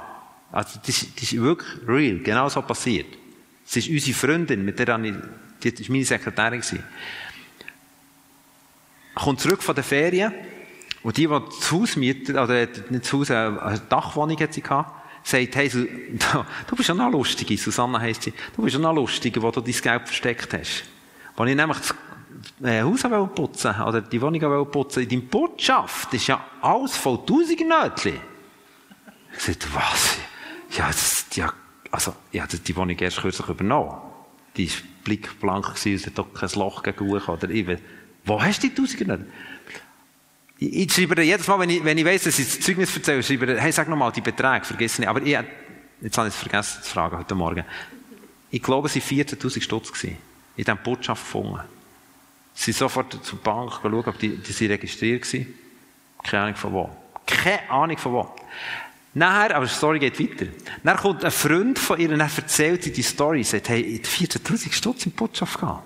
Also, das, das ist wirklich real. Genau so passiert. Sie ist unsere Freundin, mit der ich, die war meine Sekretärin. Kommt zurück von den Ferien und die, die das Haus mietet, oder nicht das Haus, eine Dachwohnung hat sie gehabt, sagt, hey, <laughs> du bist ja noch lustig, Susanne heisst sie, du bist ja noch lustig, wo du dein Geld versteckt hast. Als ich nämlich das äh, Haus putzen oder die Wohnung putzen in deiner Botschaft ist ja alles voll tausend Nötchen. Ich sagte, was? Ja, das, ja, also, ich habe die Wohnung erst kürzlich übernommen. Die war blickblank, es hat auch kein Loch gegen oder ich, Wo hast du die Tausender? Ich, ich schreibe jedes Mal, wenn ich, wenn ich weiss, dass ich das Zeugnis erzähle, schreibe hey, sag nochmal die Beträge, vergiss nicht. Aber ich, jetzt habe ich es vergessen zu fragen heute Morgen. Ich glaube, es waren 14.000 Stutz gewesen, in diesem Botschaft gefunden. Sie sind sofort zur Bank schauen, ob die, die sind registriert waren. Keine Ahnung von wo. Keine Ahnung von wo. Nachher, aber die Story geht weiter. Dann kommt ein Freund von ihr und er erzählt sie die Story. sagt, hey, 14.000 Stutz in die Botschaft gegangen.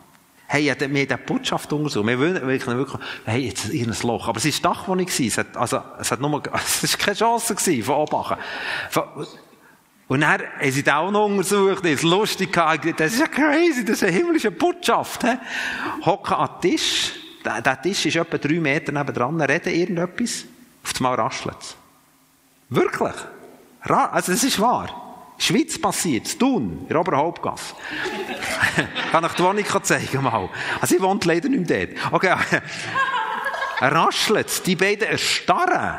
Hey, wir haben die Botschaft untersucht. Wir wollen wirklich, wirklich, hey, jetzt ist ein Loch. Aber es war Dachwohnung Es hat, also, es hat nur, <laughs> es war keine Chance gewesen, von Obachen. Und dann haben sie auch noch untersucht, das ist lustig. Das ist ja crazy, das ist eine himmlische Botschaft? Hocken an den Tisch. Der, der Tisch ist etwa drei Meter nebendran, reden irgendetwas. Auf einmal raschelt es. Wirklich. Also, es ist wahr. Schweiz passiert, Thun, in der Oberhauptgasse. <laughs> Kann ich die Wohnung zeigen mal. Also, ich wohne leider nicht mehr dort. Okay. <laughs> Raschelt, die beiden erstarren.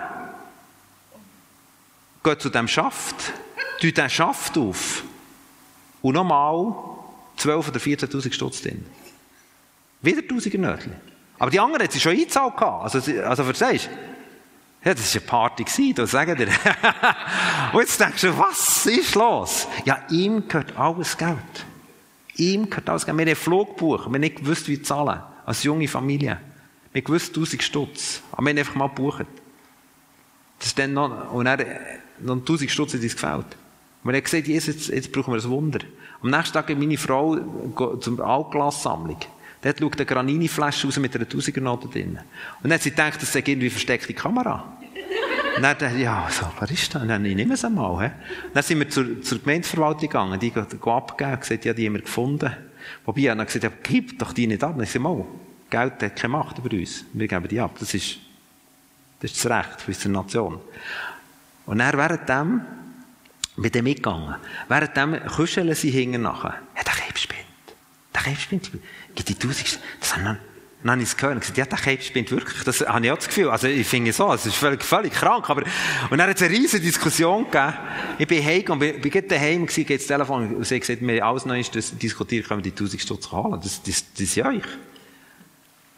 Gehen zu dem Schaft, tun den Schaft auf. Und nochmal 12.000 oder 14.000 Stutz drin. Wieder 1000 Nötchen. Aber die anderen hat sie schon eingezahlt. Also, also verstehst du? Ja, das war eine Party, da sagen dir. <laughs> Und jetzt denkst du, was ist los? Ja, ihm gehört alles Geld. Ihm gehört alles Geld. Wir haben einen Flug gebucht, wir haben nicht gewusst, wie zahlen. Als junge Familie. Wir haben gewusst, 1000 Stutz. Aber wir haben einfach mal gebucht. Das ist dann noch, und dann, noch 1000 Stutz hat uns gefällt. Und er hat gesagt, Jesus, jetzt, jetzt brauchen wir ein Wunder. Am nächsten Tag geht meine Frau zur Altglassammlung. Dort schaut eine Granini-Flasche raus mit einer Tausigernote drin. Und dann hat sie gedacht, das sei irgendwie versteckte Kamera. Und dann dachte ich, ja, so, was ist das? Und dann, ich nehme es einmal. He? Dann sind wir zur, zur Gemeindeverwaltung gegangen, die gehen abgegeben, gesagt, ja, die haben wir gefunden. Wobei, er hat gesagt, ja, gib doch die nicht ab. Und ich sage, mal, Geld hat keine Macht über uns. Wir geben die ab. Das ist, das ist das Recht für unsere Nation. Und dann, während dem, mit dem mitgegangen. Während dem kuscheln sie hinten nachher. Ja, der Krebs spinnt. Der Krebs spinnt. Gibt die tausend, das haben dann habe ich es gehört und gesagt, ja, der Krebs wirklich. Das habe ich auch das Gefühl. Also, ich finde so, es ist völlig, völlig krank. Aber, und dann hat es eine riesige Diskussion gegeben. Ich bin heim und bin, gerade daheim gewesen, geht das Telefon und sie hat gesagt, wir haben alles neu diskutiert, können wir die 1000 Stutz holen. Das, das, das ist ja euch.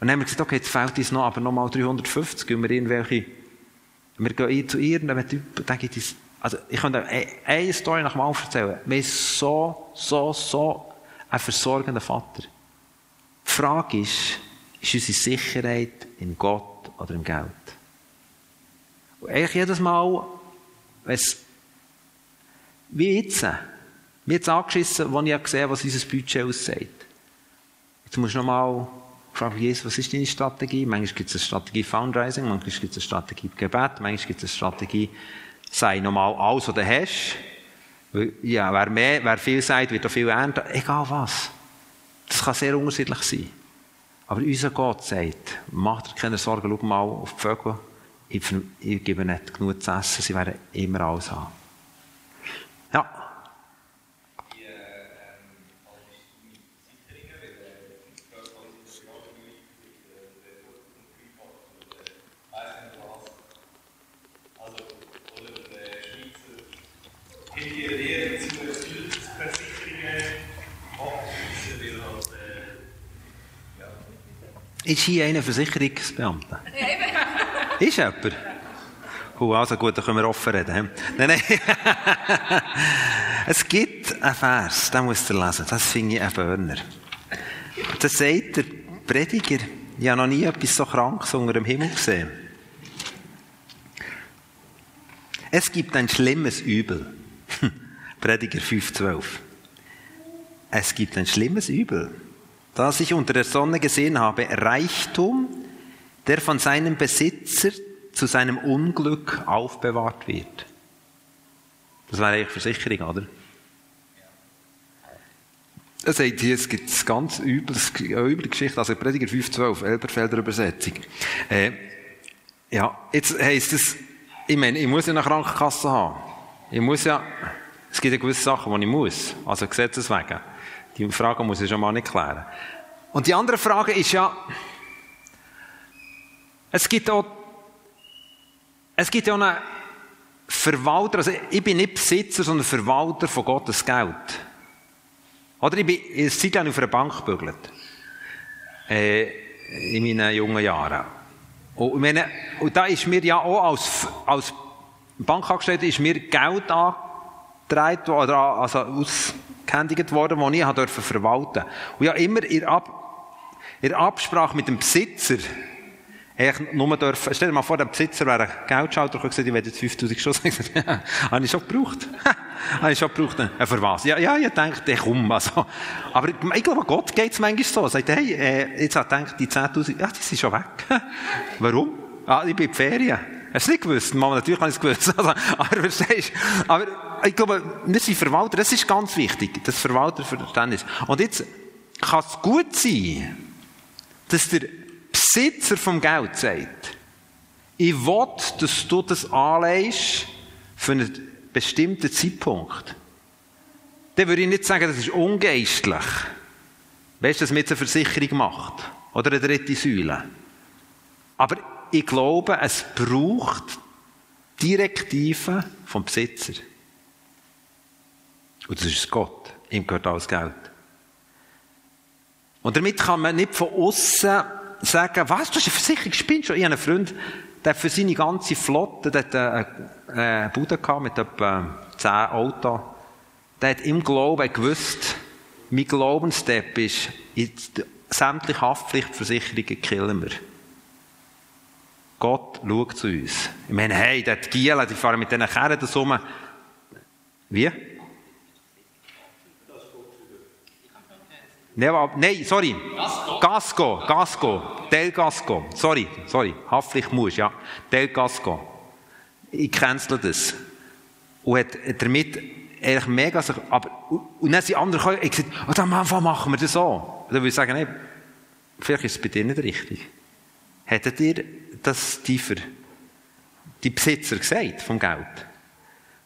Und dann haben wir gesagt, okay, jetzt fehlt uns noch, aber nochmal 350, gehen wir irgendwelche, wir gehen zu irgendeinem Typ, dann gibt es, also, ich könnte eine Story nach dem anderen erzählen. Wir sind so, so, so ein versorgender Vater. Die Frage ist, ist unsere Sicherheit in Gott oder im Geld? Und eigentlich jedes Mal, wenn es, wie jetzt, mir jetzt angeschissen, als ich gesehen habe, was unser Budget aussieht. Jetzt musst du nochmal fragen, Jesus, was ist deine Strategie? Manchmal gibt es eine Strategie Fundraising, manchmal gibt es eine Strategie Gebet, manchmal gibt es eine Strategie, sei nochmal alles, was du hast. Ja, wer mehr, wer viel sagt, wird auch viel ernten. Egal was. Das kann sehr unterschiedlich sein. Aber unser Gott sagt, mach dir keine Sorgen, schau mal auf die Vögel. Ich, ich gebe nicht genug zu essen, sie werden immer alles haben. Ist hier einer Versicherungsbeamter? ist jemand? Oh, also gut, dann können wir offen reden. Nein, nein. <laughs> es gibt einen Vers, den musst du lesen. Das finde ich ein Burner. Da sagt der Prediger, ich habe noch nie etwas so Krankes unter dem Himmel gesehen. Es gibt ein schlimmes Übel. <laughs> Prediger 5,12. Es gibt ein schlimmes Übel das ich unter der Sonne gesehen habe, Reichtum, der von seinem Besitzer zu seinem Unglück aufbewahrt wird. Das wäre eigentlich Versicherung, oder? Er sagt hier, es gibt ganz übel, eine üble Geschichte, also Prediger 5,12, Elberfelder Übersetzung. Äh, ja, jetzt heisst es, ich meine, ich muss ja eine Krankenkasse haben. Ich muss ja, es gibt ja gewisse Sachen, die ich muss, also Gesetzeswegen. Die Frage muss ich schon mal nicht klären. Und die andere Frage ist ja, es gibt auch, es gibt auch einen Verwalter, also ich bin nicht Besitzer, sondern Verwalter von Gottes Geld. Oder ich bin eine Zeit lang auf einer Bank gebügelt. Äh, in meinen jungen Jahren. Und, meine, und da ist mir ja auch als, als Bankangestellter ist mir Geld angetragen oder also ausgehändigt worden, das ich durfte verwalten. Und ja immer in, Ab, in Absprache mit dem Besitzer ich nur dürfen, stell dir mal vor, der Besitzer wäre ein Geldschalter und gesagt, ich werde jetzt 5000 Schuss. <laughs> ja, habe ich schon gebraucht. <laughs> habe ich schon gebraucht. Ja, für was? Ja, ja, ich denke, ich komme. Also. Aber ich glaube, Gott geht es manchmal so. Er sagt, hey, äh, jetzt hat denkt, die 10.000, ja, die sind schon weg. <laughs> Warum? Ah, ich bin in die Ferien. Hast du nicht gewusst? Mama, natürlich habe ich es gewusst. Also, aber verstehst Aber ich glaube, wir sind Verwalter. Das ist ganz wichtig. Das Verwalterverständnis. Und jetzt kann es gut sein, dass der Besitzer vom Geld sagt, ich will, dass du das anlegst für einen bestimmten Zeitpunkt, dann würde ich nicht sagen, das ist ungeistlich. Weißt du, dass man jetzt eine Versicherung macht? Oder eine dritte Säule? Aber ich glaube, es braucht Direktiven vom Besitzer. Und das ist Gott. Ihm gehört alles Geld. Und damit kann man nicht von außen sagen, was, du hast eine Versicherung, spinnst schon. Ich habe einen Freund, der für seine ganze Flotte, der hat eine, Bude gehabt mit etwa zehn Autos. Der hat im Glauben gewusst, mein Glaubensstep ist, sämtliche Haftpflichtversicherungen killen wir. Gott schaut zu uns. Ich meine, hey, dort Gielen, die fahren mit diesen Kerren da rum. Wie? Nein, sorry. Gasco. Gasco, Gasco. Del Gasco. Sorry, sorry. Haftpflicht muss, ja. Del Gasco. Ich cancel das. Und hat damit eigentlich mega sich, aber, und dann sind andere gekommen, ich gesagt, oh, am Anfang machen wir das so. Dann würde ich sagen, nee, vielleicht ist es bei dir nicht richtig. Hättet ihr das tiefer, die Besitzer gesagt vom Geld?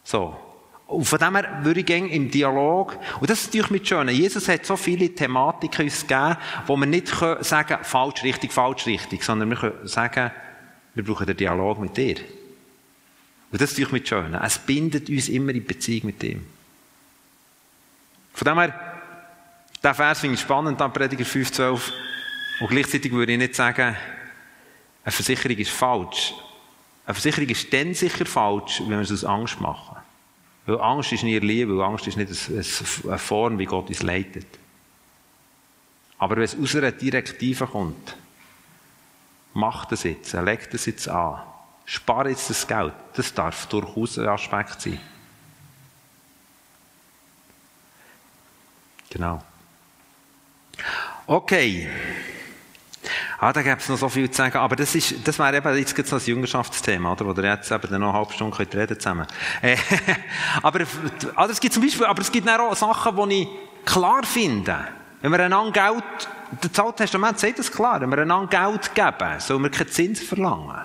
So. Und von dem her würde ich gerne im Dialog, und das ist natürlich mit schön, Jesus hat so viele Thematiken uns gegeben, wo wir nicht sagen können, falsch, richtig, falsch, richtig, sondern wir können sagen, wir brauchen den Dialog mit dir. Und das ist natürlich mit schön. Es bindet uns immer in Beziehung mit ihm. Von dem her, der Vers finde ich spannend, dann Prediger 5,12. Und gleichzeitig würde ich nicht sagen, eine Versicherung ist falsch. Eine Versicherung ist dann sicher falsch, wenn wir es aus Angst machen. Weil Angst ist nie Liebe, weil Angst ist nicht eine Form, wie Gott uns leitet. Aber wenn es aus einer Direktive kommt, mach das jetzt, leg das jetzt an, spare jetzt das Geld, das darf durchaus ein Aspekt sein. Genau. Okay. Ah, da gäbe es noch so viel zu sagen. Aber das, ist, das wäre eben jetzt noch das Jüngerschaftsthema, oder? Wo ihr jetzt eben noch eine halbe Stunde könnt reden zusammen. Äh, <laughs> aber, also es gibt zum Beispiel, aber es gibt auch Sachen, die ich klar finde. Wenn wir einander Geld, das Alte Testament sagt das klar, wenn wir einander Geld geben, sollen wir keinen Zins verlangen.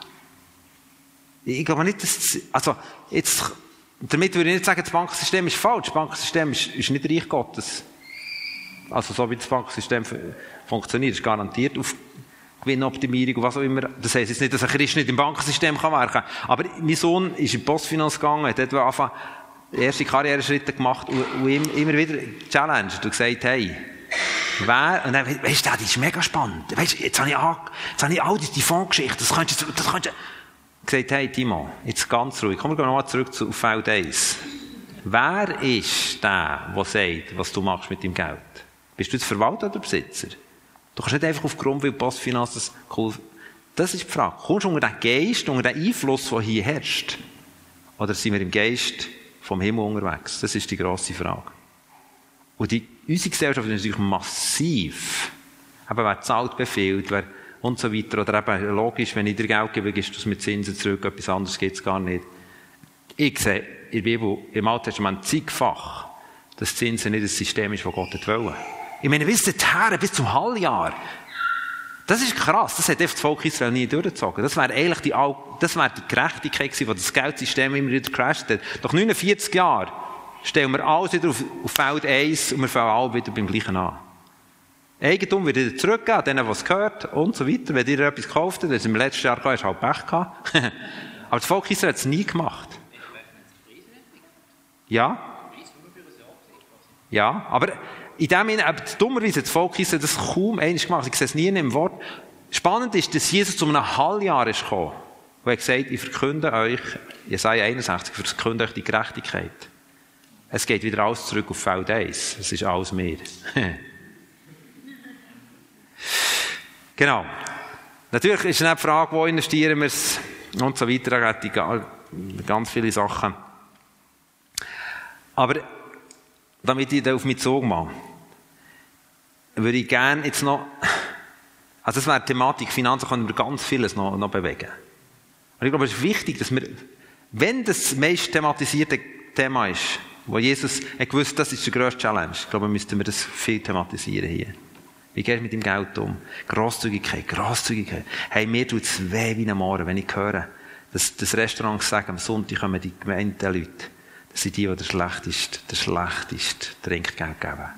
Ich glaube nicht, dass, also, jetzt, damit würde ich nicht sagen, das Bankensystem ist falsch. Das Bankensystem ist, ist nicht Reich Gottes. Also, so wie das Bankensystem funktioniert, ist garantiert auf Gewinnoptimierung was auch immer. Das heisst jetzt nicht, dass ein Christ nicht im Bankensystem kann werken kann. Aber mein Sohn ist in die Postfinanz gegangen, hat dort angefangen, erste Karriereschritte gemacht und, und immer wieder challenged und gesagt, hey, wer, und dann, weißt du, das ist mega spannend. Weißt jetzt habe ich, jetzt habe ich all die Fondsgeschichte, das könntest du, das könntest du, gesagt, hey, Timo, jetzt ganz ruhig, komm, wir nochmal zurück zu, Feld 1. Wer ist der, der sagt, was du machst mit deinem Geld? Bist du jetzt Verwalter oder Besitzer? Du kannst nicht einfach aufgrund, weil Postfinanz das cool Das ist die Frage. Kommst du unter den Geist, unter den Einfluss, der hier herrscht? Oder sind wir im Geist vom Himmel unterwegs? Das ist die grosse Frage. Und die, unsere Gesellschaft ist natürlich massiv. Eben, wer zahlt, befiehlt, wer und so weiter. Oder eben, logisch, wenn ich dir Geld gebe, gibst du es mit Zinsen zurück, etwas anderes geht es gar nicht. Ich sehe in der Bibel, im Alten Testament zigfach, dass Zinsen nicht das System ist, das Gott wollte. Ich meine, bis dahin, bis zum Halbjahr. Das ist krass. Das hat das Volk Israel nie durchgezogen. Das wäre eigentlich die, das wäre die Gerechtigkeit gewesen, die das Geldsystem immer wieder crasht hat. Nach 49 Jahren stellen wir alles wieder auf, auf Feld 1 und wir fangen alle wieder beim Gleichen an. Eigentum wird wieder zurückgehen, denen, was gehört und so weiter. Wenn ihr etwas gekauft habt, das im letzten Jahr hast du halt Pech gehabt. <laughs> Aber das Volk Israel hat es nie gemacht. Ja? Ja, aber in dem Sinne, aber dummerweise, das Volk Israel das kaum eines gemacht. Ich sehe es nie in einem Wort. Spannend ist, dass Jesus zu einem Halbjahr ist gekommen. Und er gesagt, ich verkünde euch, Jesaja 61, ich verkünde euch die Gerechtigkeit. Es geht wieder alles zurück auf Feld 1. Es ist alles mehr. <laughs> genau. Natürlich ist die Frage, wo investieren wir es und so weiter. Da ganz viele Sachen. Aber damit ich da auf mich Zug mache, würde ich gerne jetzt noch, also das wäre Thematik, Finanzen können wir ganz vieles noch, noch bewegen. Und ich glaube, es ist wichtig, dass wir, wenn das meist thematisierte Thema ist, wo Jesus hat gewusst, das ist die grösste Challenge, ich glaube, müssten wir das viel thematisieren hier. Wie geht es mit dem Geld um? Grosszügigkeit, Grosszügigkeit. Hey, mir tut es weh wie ein Morgen, wenn ich höre, dass das Restaurant sagt, am Sonntag kommen die Gemeindeleute. Das sind die, die der schlechteste, der schlechteste Trinkgeld geben.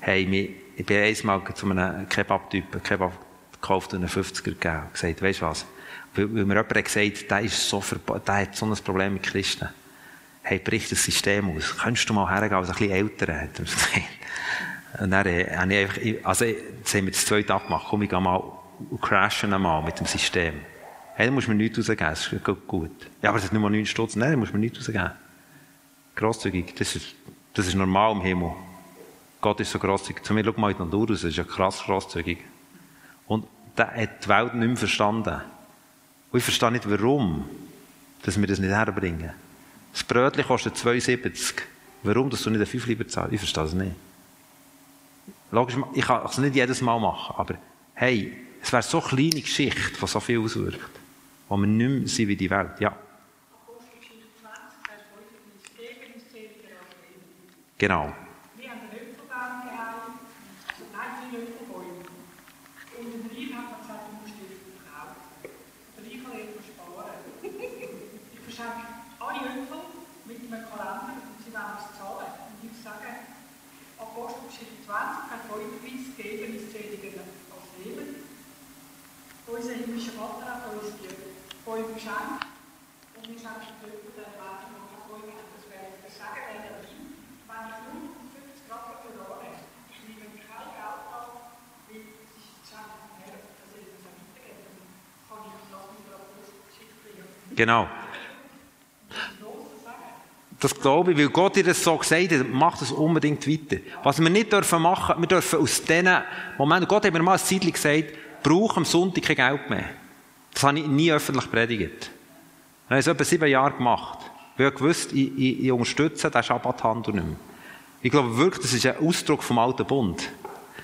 Hey, ich bin einmal zu einem Kebab-Typ, Kebab gekauft und einen 50er gegeben und gesagt, weißt du was? Weil, mir jemand hat gesagt, der, ist so der hat so ein Problem mit Christen. Hey, brich das System aus. Könntest du mal hergehen, als ein bisschen älter hat er. Und <laughs> dann habe ich einfach, also, jetzt haben wir das zweite abgemacht. Komm, ich gehe mal und crashen einmal mit dem System. Hey, dann musst du mir nichts rausgeben, das ist gut. Ja, aber das ist nur mal 9 Stutz. Nein, dann musst du mir nichts rausgeben. Grosszügig, das ist, das ist normal im Himmel. Gott ist so grosszügig. Zu mir, schau mal in die Natur raus, das ist ja krass grosszügig. Und der hat die Welt nicht mehr verstanden. Und ich verstehe nicht, warum, dass wir das nicht herbringen. Das Brötchen kostet 2,70. Warum, dass du nicht einen 5 lieber zahlst? Ich verstehe das nicht. Logisch, ich kann es nicht jedes Mal machen, aber hey, es wäre so eine kleine Geschichte, die so viel auswirkt, wo wir nicht mehr sind wie die Welt. Ja. Genau. Wir haben einen Öpfelbaum gehabt, also nein, Öpfelbäume. Und der Reihe hat man gesagt, du musst die verkaufen. Der Reihe kann etwas sparen. Ich verschenke alle Öpfel mit einem Kalender und sie wollen es zahlen. Und ich sage, Apostelgeschichte 20 hat folgenderweise gegeben, ist Seligen als Leben. Unser himmlischer Vater hat uns die geschenkt und wir schenken die Öpfel der Welt noch die Bäume. Das Sagen. Wenn ich nur 50 Grad verloren ich nehme kein Geld an, weil es ist das Geschenk vom Herrn, dass er Genau. Das glaube ich, weil Gott dir das so gesagt hat, macht es unbedingt weiter. Was wir nicht dürfen machen, wir dürfen aus diesen Momenten, Gott hat mir mal ein Zeitchen gesagt, brauche am Sonntag kein Geld mehr. Das habe ich nie öffentlich predigt. Ich habe es etwa sieben Jahre gemacht. Weil ich gewusst, ich, ich, ich unterstütze den Schabbathandel nicht mehr. Ich glaube wirklich, das ist ein Ausdruck vom alten Bund.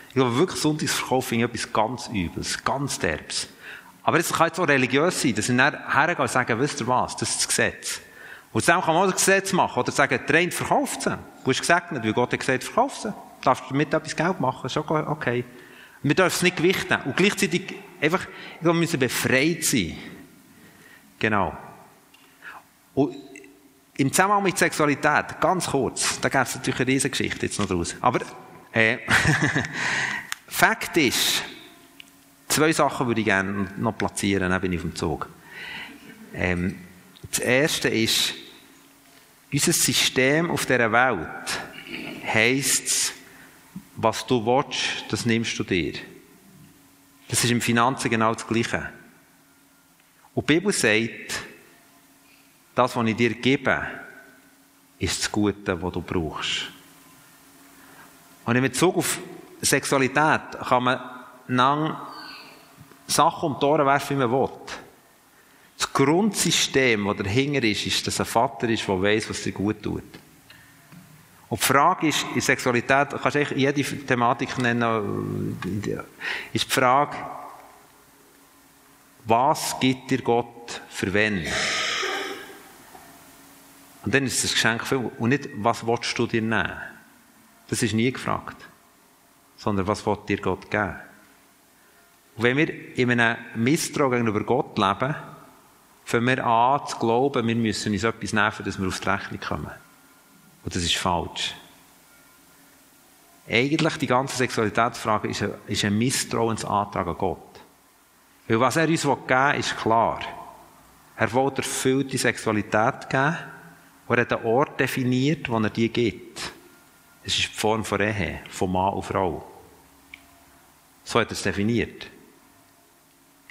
Ich glaube wirklich, Sonntagsverkauf ist etwas ganz Übles, ganz Derbs. Aber es kann jetzt auch religiös sein, dass ich dann hergehe und sage, wisst ihr was, das ist das Gesetz. Und zusammen kann man auch das Gesetz machen. Oder sagen, der verkauft sie. Du hast gesegnet, weil Gott hat gesagt, verkauf sie. Du darfst damit etwas Geld machen. Ist okay. Wir dürfen es nicht gewichten. Und gleichzeitig einfach, ich glaube, wir müssen befreit sein. Genau. Und im Zusammenhang mit Sexualität, ganz kurz, da gibt es natürlich eine riesige Geschichte jetzt noch draus. Aber, äh, <laughs> Fakt ist, zwei Sachen würde ich gerne noch platzieren, dann bin ich auf dem Zug. Ähm, das erste ist, unser System auf dieser Welt heisst was du willst, das nimmst du dir. Das ist im Finanzen genau das Gleiche. Und die Bibel sagt, das, was ich dir gebe, ist das Gute, was du brauchst. Und in Bezug auf Sexualität kann man lang Sachen um die Ohren werfen, wie man will. Das Grundsystem, das dahinter ist, ist, dass ein Vater ist, der weiß, was dir gut tut. Und die Frage ist, in Sexualität, du kannst eigentlich jede Thematik nennen, ist die Frage, was gibt dir Gott für wen? Und dann ist das Geschenk viel. Und nicht, was willst du dir nehmen? Das ist nie gefragt. Sondern, was will dir Gott geben? Und wenn wir in einem Misstrauen gegenüber Gott leben, fangen wir an zu glauben, wir müssen uns etwas nehmen, dass wir auf die Rechnung kommen. Und das ist falsch. Eigentlich die ganze Sexualitätsfrage ist ein, ist ein Misstrauensantrag an Gott. Weil was er uns geben will, ist klar. Er will erfüllte Sexualität geben und er hat einen Ort definiert, wo er die gibt. Es ist die Form von Ehe, von Mann und Frau. So hat er es definiert.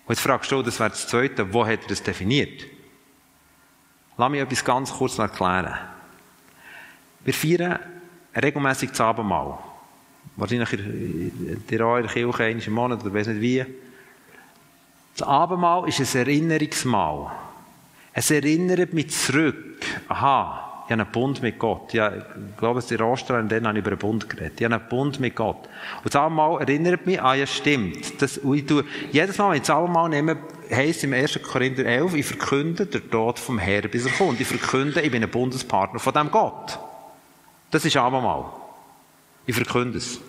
Und jetzt fragst du, das wäre das Zweite, wo hat er das definiert? Lass mich etwas ganz kurz erklären. Wir feiern regelmäßig das Abendmahl. Wahrscheinlich in der der Kirche einmal im Monat oder weiß nicht wie. Das Abendmahl ist ein Erinnerungsmahl. Es erinnert mich zurück. Aha, ich habe einen Bund mit Gott. Ich glaube, es ist Ostern, dann habe ich über einen Bund geredet. Ich habe einen Bund mit Gott. Und das Abendmahl erinnert mich, ah ja, stimmt. Das, ich tue, jedes Mal, wenn ich das Abendmahl nehme, heisst im 1. Korinther 11, ich verkünde den Tod vom Herrn, bis er kommt. Ich verkünde, ich bin ein Bundespartner von dem Gott. Das ist Abendmahl. Ich verkünde es.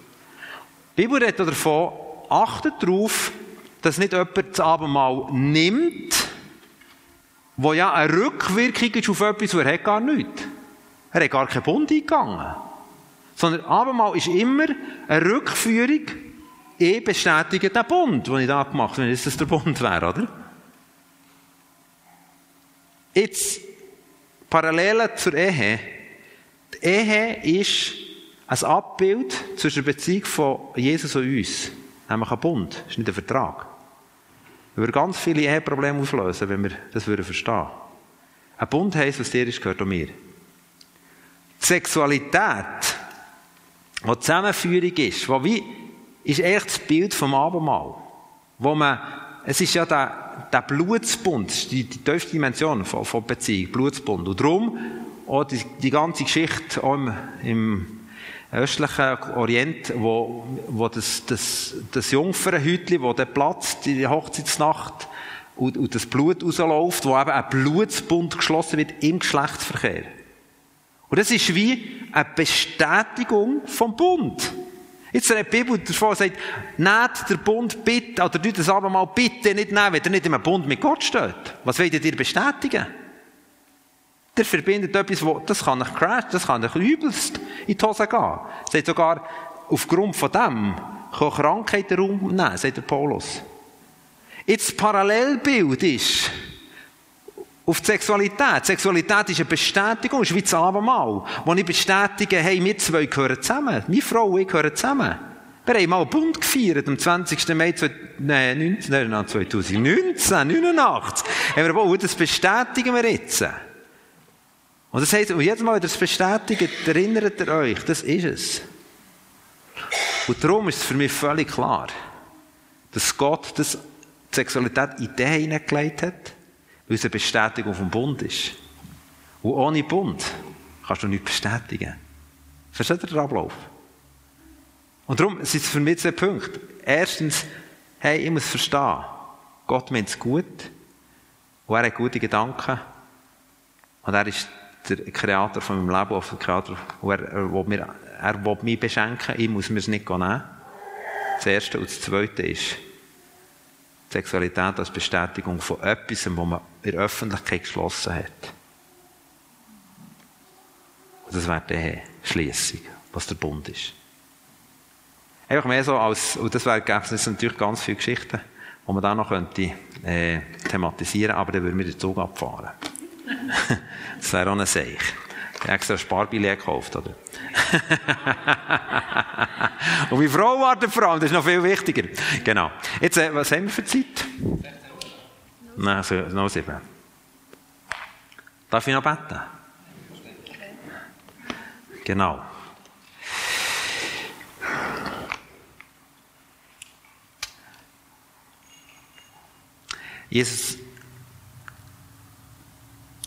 Die Bibel redet davon, achtet darauf, dass nicht jemand das Abendmahl nimmt, wo ja eine Rückwirkung ist auf etwas, wo er hat gar nichts. Er hat gar keinen Bund eingegangen. Sondern Abendmahl ist immer eine Rückführung, ich bestätige den Bund, den ich da gemacht habe, wenn es der Bund wäre, oder? Jetzt, parallel zur Ehe, die Ehe ist ein Abbild zwischen der Beziehung von Jesus und uns. Nämlich ein Bund. Das ist nicht ein Vertrag. Wir würden ganz viele Eheprobleme auflösen, wenn wir das würden verstehen. Ein Bund heisst, was dir ist, gehört auch mir. Die Sexualität, die Zusammenführung ist, wo wie, ist echt das Bild vom Abendmahl. Wo man, es ist ja der, der Blutsbund, die, die tiefste Dimension von, von Beziehung, Blutsbund. Und darum, auch die, die ganze Geschichte auch im, im östlichen Orient, wo, wo das, das, das Jungfernhütli, wo der Platz, die Hochzeitsnacht, und, und das Blut rausläuft, wo eben ein Blutsbund geschlossen wird im Geschlechtsverkehr. Und das ist wie eine Bestätigung vom Bund. Jetzt redet die Bibel davon sagt, nehmt der Bund bitte, oder tut das aber mal bitte nicht nehmen, wenn ihr nicht im Bund mit Gott steht. Was wollt ihr bestätigen? Der verbindet etwas, wo, das kann euch crash, das kann euch übelst in die Hose gehen. Sagt sogar, aufgrund von dem kann Krankheit den Raum nehmen, sagt der Paulus. Jetzt das Parallelbild ist, auf die Sexualität. Die Sexualität ist eine Bestätigung, ist wie das Abendmahl. Wo ich bestätige, hey, wir zwei gehören zusammen. Meine Frau und ich gehören zusammen. Wir haben mal einen Bund gefeiert, am 20. Mai 2019, 2019, 89. Haben wir, oh, das bestätigen wir jetzt. Und das heisst, und jedes Mal, wenn ihr es bestätigt, erinnert ihr euch, das ist es. Und darum ist es für mich völlig klar, dass Gott das die Sexualität in den hineingelegt hat, weil es eine Bestätigung vom Bund ist. Und ohne Bund kannst du nichts bestätigen. Versteht ihr den Ablauf? Und darum sind es für mich zwei Punkte. Erstens, hey, ich muss verstehen, Gott meint es gut und er hat gute Gedanken und er ist der Kreator von meinem Leben, der Kreator, er, er, will mir, er will mich beschenken, ich muss mir es nicht nehmen. Das Erste. Und das Zweite ist, Sexualität als Bestätigung von etwas, was man in der Öffentlichkeit geschlossen hat. Und das wäre die Schließung, was der Bund ist. Einfach mehr so als, und das wäre, es natürlich ganz viele Geschichten, die man da noch könnte, äh, thematisieren, aber dann würden wir den Zug abfahren. Das wäre auch ein Seich. Ich habe extra Sparbillett gekauft, oder? <laughs> Und meine Frau wartet vor allem, das ist noch viel wichtiger. Genau. Jetzt, äh, was haben wir für Zeit? Nein, so, noch sieben. Darf ich noch beten? Genau. Jesus,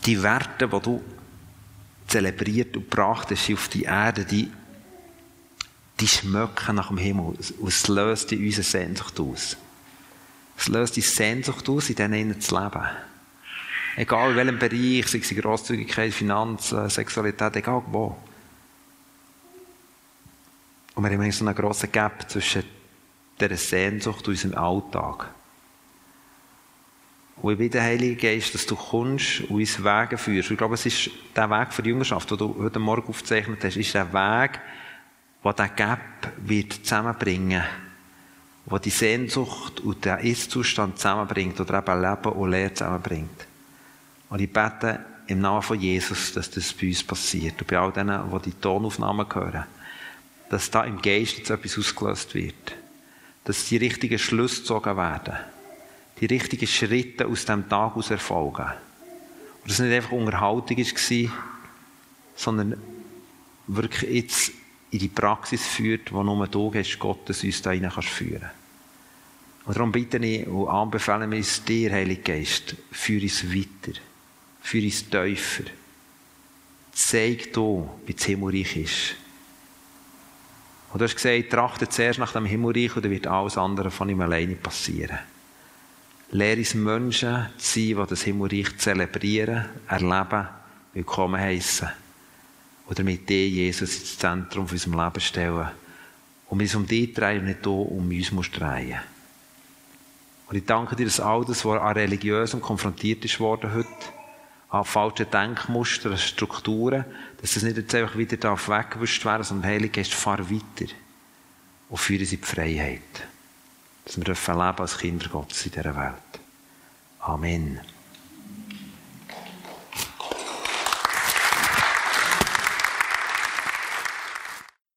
die Werte, die du zelebriert und gebracht hast auf die Erde, die, die schmecken nach dem Himmel. Und es löst in unserer Sehnsucht aus. Es löst die Sehnsucht aus, in denen zu leben. Egal in welchem Bereich, sei es Grosszügigkeit, Finanzen, Sexualität, egal wo. Und wir haben so einen grossen Gap zwischen dieser Sehnsucht und unserem Alltag. Und ich bitte, Heilige Geist, dass du kommst und uns Wege führst. Ich glaube, es ist der Weg für die Jüngerschaft, den du heute Morgen aufgezeichnet hast, ist der Weg, der diesen Gap wird zusammenbringen wird, der die Sehnsucht und den Ist-Zustand zusammenbringt oder eben Leben und Lehre zusammenbringt. Und ich bete im Namen von Jesus, dass das bei uns passiert und bei all denen, die die Tonaufnahmen hören, dass da im Geist jetzt etwas ausgelöst wird, dass die richtigen Schlüsse gezogen werden die richtigen Schritte aus dem Tag aus erfolgen. Und das nicht einfach Unterhaltung war, sondern wirklich jetzt in die Praxis führt, wo nur du hast, Gottes uns da rein kannst führen. Und darum bitte ich und anbefehle wir es dir, Heiliger Geist, führe uns weiter, führe uns tiefer. Zeig du, wie das Himmelreich ist. Und du hast gesagt, trachte zuerst nach dem Himmelreich und dann wird alles andere von ihm alleine passieren. Lehre uns Menschen zu sein, die das Himmelreich zelebrieren, erleben, willkommen heißen. Oder mit dir, Jesus, ins Zentrum unserem Leben stellen. Und uns um dich drehen und nicht du um uns musst drehen. Und ich danke dir, dass all das, was an Religiösem konfrontiert ist worden heute, an falschen Denkmustern, Strukturen, dass das nicht jetzt einfach wieder weggewischt werden darf, sondern Heilige Geist, fahr weiter und führe sie in die Freiheit dass wir leben als Kinder Gottes in dieser Welt. Amen.